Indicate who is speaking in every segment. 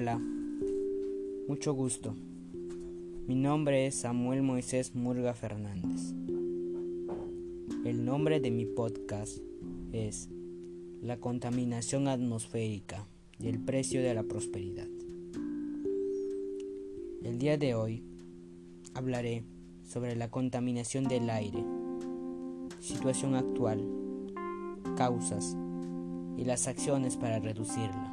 Speaker 1: Hola, mucho gusto. Mi nombre es Samuel Moisés Murga Fernández. El nombre de mi podcast es La contaminación atmosférica y el precio de la prosperidad. El día de hoy hablaré sobre la contaminación del aire, situación actual, causas y las acciones para reducirla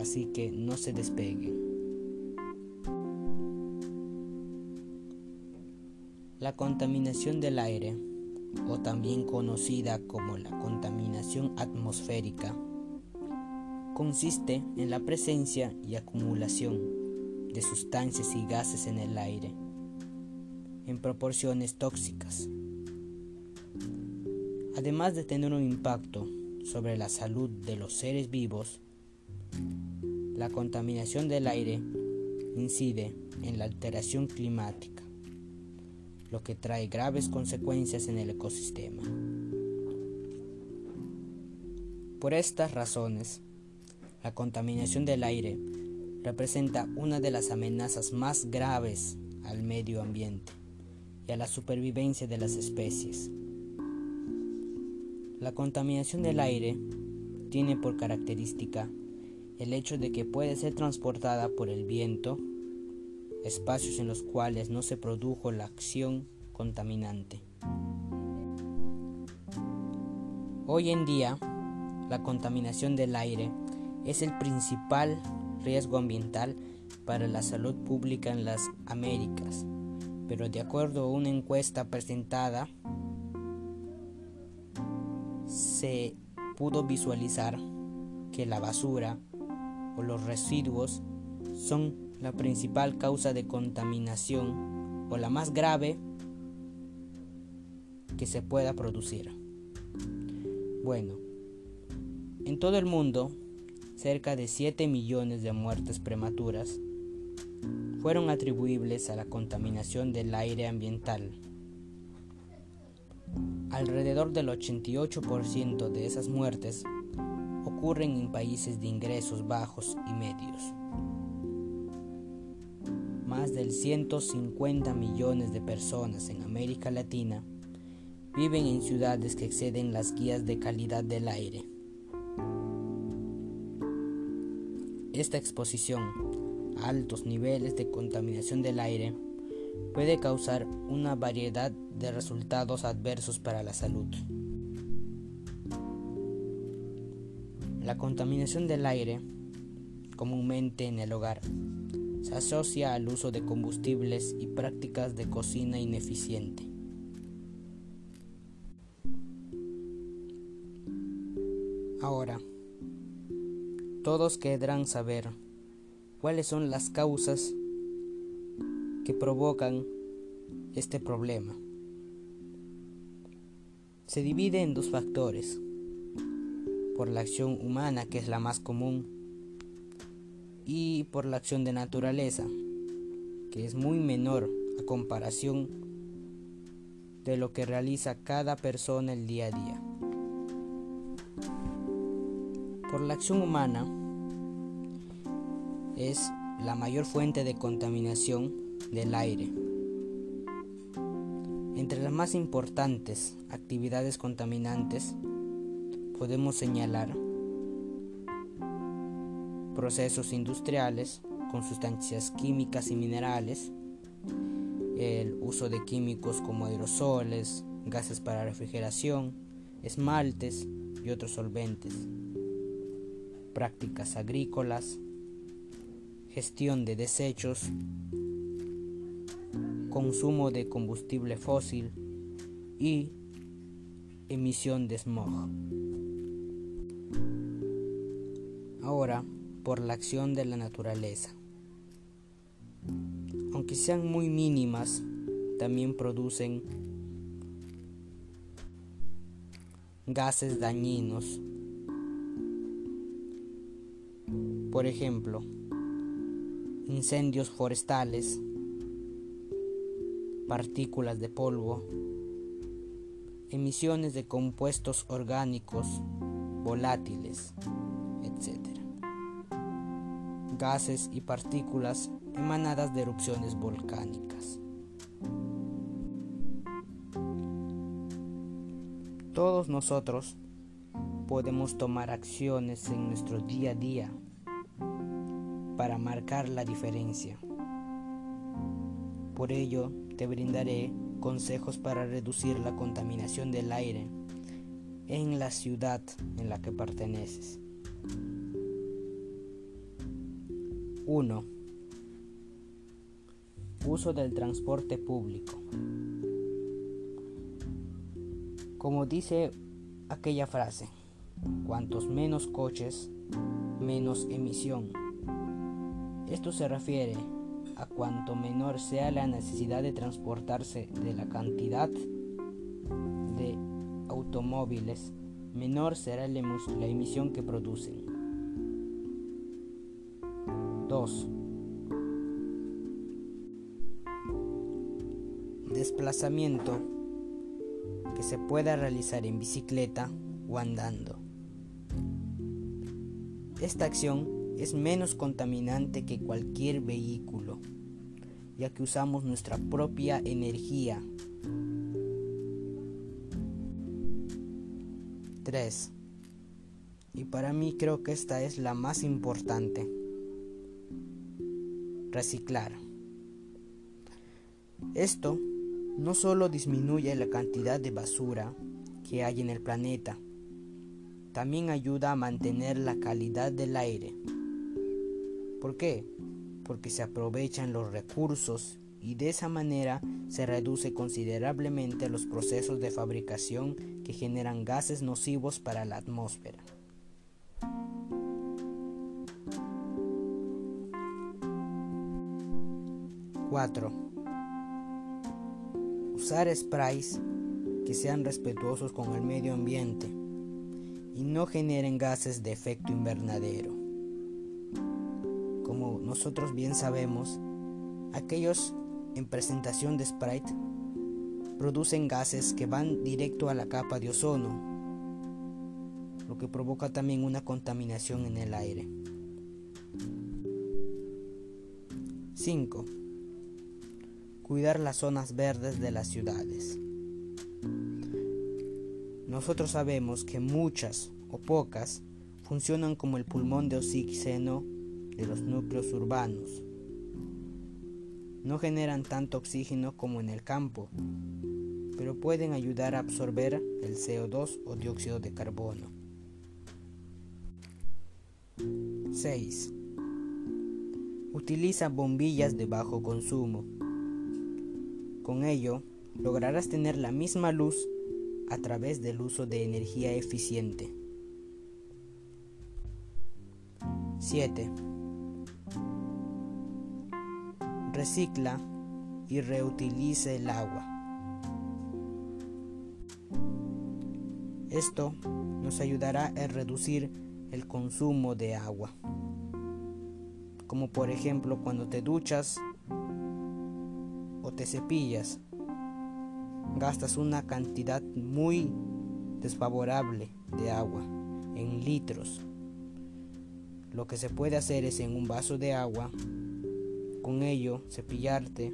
Speaker 1: así que no se despeguen. La contaminación del aire, o también conocida como la contaminación atmosférica, consiste en la presencia y acumulación de sustancias y gases en el aire en proporciones tóxicas. Además de tener un impacto sobre la salud de los seres vivos, la contaminación del aire incide en la alteración climática, lo que trae graves consecuencias en el ecosistema. Por estas razones, la contaminación del aire representa una de las amenazas más graves al medio ambiente y a la supervivencia de las especies. La contaminación del aire tiene por característica el hecho de que puede ser transportada por el viento, espacios en los cuales no se produjo la acción contaminante. Hoy en día, la contaminación del aire es el principal riesgo ambiental para la salud pública en las Américas, pero de acuerdo a una encuesta presentada, se pudo visualizar que la basura o los residuos son la principal causa de contaminación o la más grave que se pueda producir. Bueno, en todo el mundo, cerca de 7 millones de muertes prematuras fueron atribuibles a la contaminación del aire ambiental. Alrededor del 88% de esas muertes ocurren en países de ingresos bajos y medios. Más del 150 millones de personas en América Latina viven en ciudades que exceden las guías de calidad del aire. Esta exposición a altos niveles de contaminación del aire puede causar una variedad de resultados adversos para la salud. La contaminación del aire, comúnmente en el hogar, se asocia al uso de combustibles y prácticas de cocina ineficiente. Ahora, todos querrán saber cuáles son las causas que provocan este problema. Se divide en dos factores por la acción humana, que es la más común, y por la acción de naturaleza, que es muy menor a comparación de lo que realiza cada persona el día a día. Por la acción humana es la mayor fuente de contaminación del aire. Entre las más importantes actividades contaminantes podemos señalar procesos industriales con sustancias químicas y minerales, el uso de químicos como aerosoles, gases para refrigeración, esmaltes y otros solventes, prácticas agrícolas, gestión de desechos, consumo de combustible fósil y emisión de smog. Ahora por la acción de la naturaleza. Aunque sean muy mínimas, también producen gases dañinos. Por ejemplo, incendios forestales, partículas de polvo, emisiones de compuestos orgánicos volátiles, etc. gases y partículas emanadas de erupciones volcánicas. Todos nosotros podemos tomar acciones en nuestro día a día para marcar la diferencia. Por ello, te brindaré consejos para reducir la contaminación del aire en la ciudad en la que perteneces. 1. Uso del transporte público. Como dice aquella frase, cuantos menos coches, menos emisión. Esto se refiere a cuanto menor sea la necesidad de transportarse de la cantidad de automóviles, menor será la emisión que producen. 2. Desplazamiento que se pueda realizar en bicicleta o andando. Esta acción es menos contaminante que cualquier vehículo, ya que usamos nuestra propia energía. 3. Y para mí creo que esta es la más importante. Reciclar. Esto no solo disminuye la cantidad de basura que hay en el planeta, también ayuda a mantener la calidad del aire. ¿Por qué? Porque se aprovechan los recursos y de esa manera se reduce considerablemente los procesos de fabricación que generan gases nocivos para la atmósfera. 4. Usar sprays que sean respetuosos con el medio ambiente y no generen gases de efecto invernadero. Como nosotros bien sabemos, aquellos en presentación de Sprite producen gases que van directo a la capa de ozono, lo que provoca también una contaminación en el aire. 5 cuidar las zonas verdes de las ciudades. Nosotros sabemos que muchas o pocas funcionan como el pulmón de oxígeno de los núcleos urbanos. No generan tanto oxígeno como en el campo, pero pueden ayudar a absorber el CO2 o dióxido de carbono. 6. Utiliza bombillas de bajo consumo. Con ello, lograrás tener la misma luz a través del uso de energía eficiente. 7. Recicla y reutiliza el agua. Esto nos ayudará a reducir el consumo de agua, como por ejemplo cuando te duchas o te cepillas, gastas una cantidad muy desfavorable de agua en litros. Lo que se puede hacer es en un vaso de agua, con ello cepillarte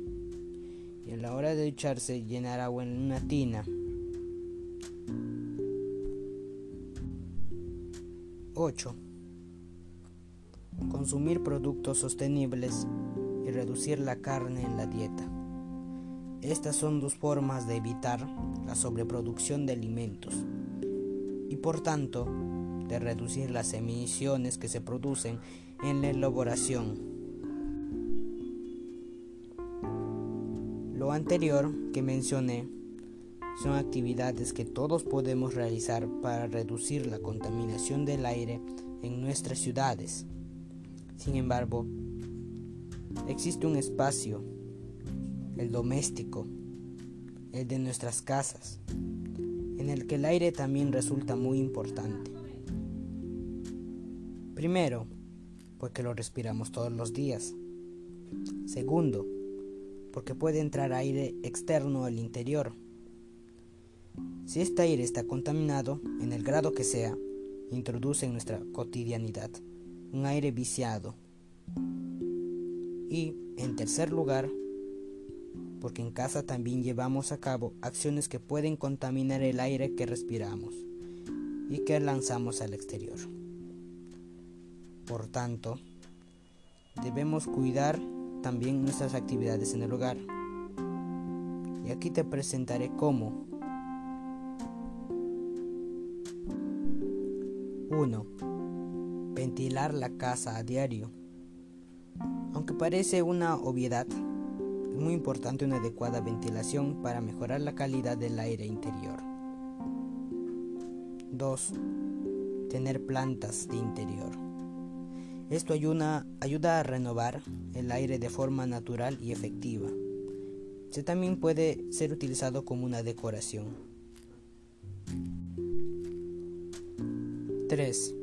Speaker 1: y a la hora de ducharse llenar agua en una tina. 8. Consumir productos sostenibles y reducir la carne en la dieta. Estas son dos formas de evitar la sobreproducción de alimentos y por tanto de reducir las emisiones que se producen en la elaboración. Lo anterior que mencioné son actividades que todos podemos realizar para reducir la contaminación del aire en nuestras ciudades. Sin embargo, existe un espacio el doméstico, el de nuestras casas, en el que el aire también resulta muy importante. Primero, porque lo respiramos todos los días. Segundo, porque puede entrar aire externo al interior. Si este aire está contaminado, en el grado que sea, introduce en nuestra cotidianidad un aire viciado, Y en tercer lugar, porque en casa también llevamos a cabo acciones que pueden contaminar el aire que respiramos y que lanzamos al exterior. Por tanto, debemos cuidar también nuestras actividades en el hogar. Y aquí te presentaré cómo. 1. Ventilar la casa a diario. Aunque parece una obviedad, es muy importante una adecuada ventilación para mejorar la calidad del aire interior. 2. Tener plantas de interior. Esto ayuda, a renovar el aire de forma natural y efectiva. Se también puede ser utilizado como una decoración. 3.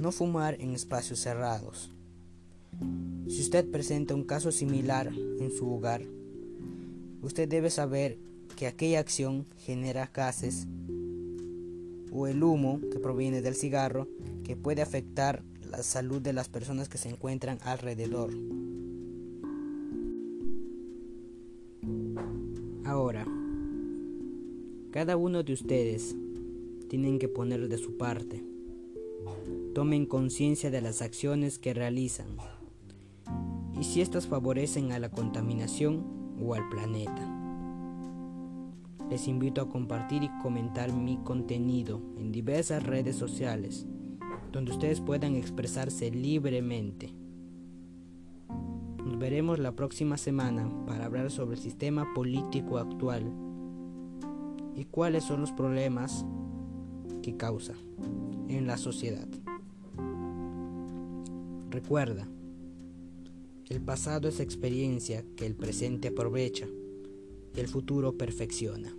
Speaker 1: No fumar en espacios cerrados. Si usted presenta un caso similar en su hogar, usted debe saber que aquella acción genera gases o el humo que proviene del cigarro que puede afectar la salud de las personas que se encuentran alrededor. Ahora, cada uno de ustedes tienen que poner de su parte. Tomen conciencia de las acciones que realizan y si éstas favorecen a la contaminación o al planeta. Les invito a compartir y comentar mi contenido en diversas redes sociales donde ustedes puedan expresarse libremente. Nos veremos la próxima semana para hablar sobre el sistema político actual y cuáles son los problemas que causa en la sociedad. Recuerda, el pasado es experiencia que el presente aprovecha y el futuro perfecciona.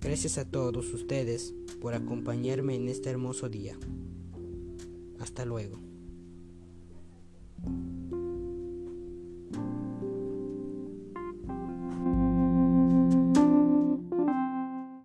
Speaker 1: Gracias a todos ustedes por acompañarme en este hermoso día. Hasta luego.